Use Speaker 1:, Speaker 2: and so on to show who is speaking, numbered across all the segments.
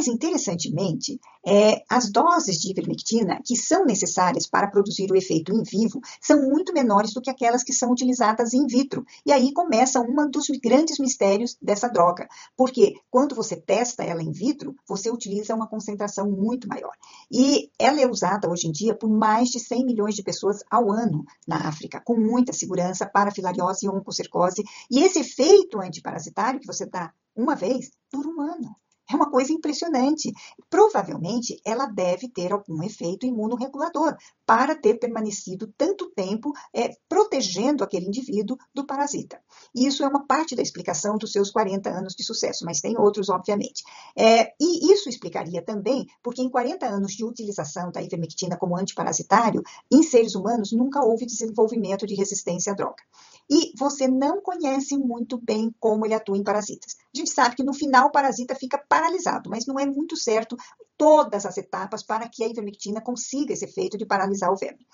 Speaker 1: Mas, interessantemente, é, as doses de ivermectina que são necessárias para produzir o efeito em vivo são muito menores do que aquelas que são utilizadas in vitro. E aí começa um dos grandes mistérios dessa droga, porque quando você testa ela in vitro, você utiliza uma concentração muito maior. E ela é usada hoje em dia por mais de 100 milhões de pessoas ao ano na África, com muita segurança para filariose e oncocercose. E esse efeito antiparasitário que você dá uma vez, dura um ano. É uma coisa impressionante. Provavelmente ela deve ter algum efeito imunorregulador para ter permanecido tanto tempo é, protegendo aquele indivíduo do parasita. E isso é uma parte da explicação dos seus 40 anos de sucesso, mas tem outros, obviamente. É, e isso explicaria também porque em 40 anos de utilização da ivermectina como antiparasitário, em seres humanos nunca houve desenvolvimento de resistência à droga e você não conhece muito bem como ele atua em parasitas. A gente sabe que no final o parasita fica paralisado, mas não é muito certo todas as etapas para que a ivermectina consiga esse efeito de paralisar o verme.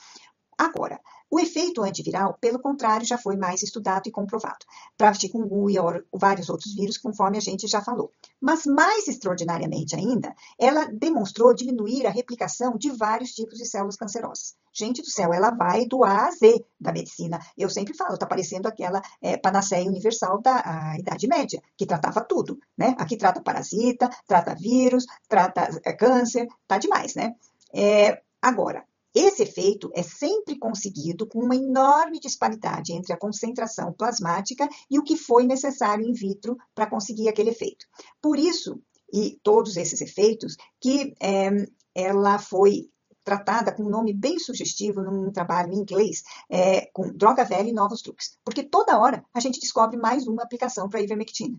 Speaker 1: Agora, o efeito antiviral, pelo contrário, já foi mais estudado e comprovado, para chikungunya ou vários outros vírus, conforme a gente já falou. Mas, mais extraordinariamente ainda, ela demonstrou diminuir a replicação de vários tipos de células cancerosas. Gente do céu, ela vai do A a Z da medicina. Eu sempre falo, está parecendo aquela é, panaceia universal da Idade Média, que tratava tudo, né? Aqui trata parasita, trata vírus, trata é, câncer, tá demais, né? É, agora, esse efeito é sempre conseguido com uma enorme disparidade entre a concentração plasmática e o que foi necessário in vitro para conseguir aquele efeito. Por isso, e todos esses efeitos, que é, ela foi tratada com um nome bem sugestivo num trabalho em inglês, é, com droga velha e novos truques. Porque toda hora a gente descobre mais uma aplicação para a ivermectina.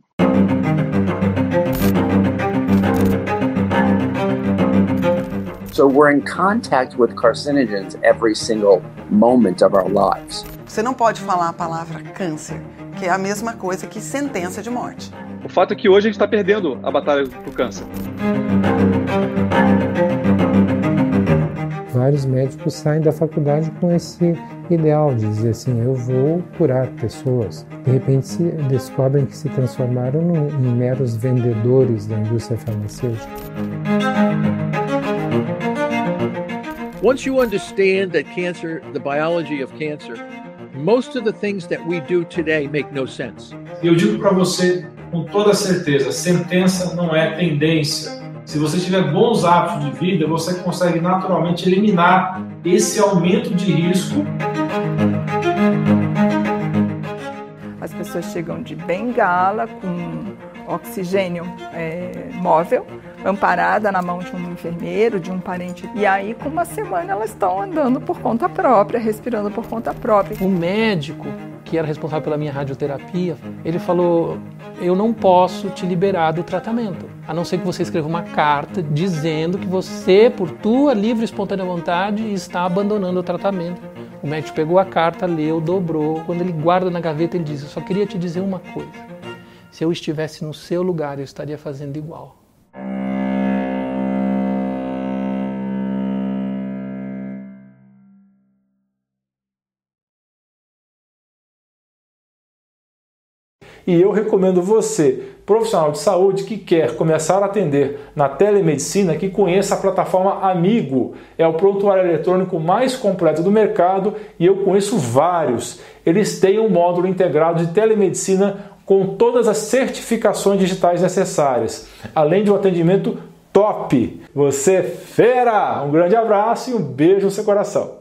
Speaker 2: So we're in contact with carcinogens every single moment of our lives.
Speaker 3: Você não pode falar a palavra câncer, que é a mesma coisa que sentença de morte.
Speaker 4: O fato é que hoje a gente está perdendo a batalha do câncer.
Speaker 5: Vários médicos saem da faculdade com esse ideal de dizer assim, eu vou curar pessoas. De repente se descobrem que se transformaram em meros vendedores da indústria farmacêutica.
Speaker 6: Once you understand that cancer, the biology of cancer, most of the things that we do today make no sense.
Speaker 7: Eu digo para você com toda certeza, sentença não é tendência. Se você tiver bons hábitos de vida, você consegue naturalmente eliminar esse aumento de risco.
Speaker 8: As pessoas chegam de bengala com oxigênio é, móvel amparada na mão de um enfermeiro, de um parente. E aí, com uma semana, elas estão andando por conta própria, respirando por conta própria.
Speaker 9: O médico que era responsável pela minha radioterapia, ele falou: Eu não posso te liberar do tratamento, a não ser que você escreva uma carta dizendo que você, por tua livre e espontânea vontade, está abandonando o tratamento. O médico pegou a carta, leu, dobrou. Quando ele guarda na gaveta, ele diz: Eu só queria te dizer uma coisa. Se eu estivesse no seu lugar, eu estaria fazendo igual.
Speaker 10: E eu recomendo você, profissional de saúde que quer começar a atender na telemedicina, que conheça a plataforma Amigo. É o prontuário eletrônico mais completo do mercado e eu conheço vários. Eles têm um módulo integrado de telemedicina com todas as certificações digitais necessárias, além de um atendimento top. Você é fera! Um grande abraço e um beijo no seu coração.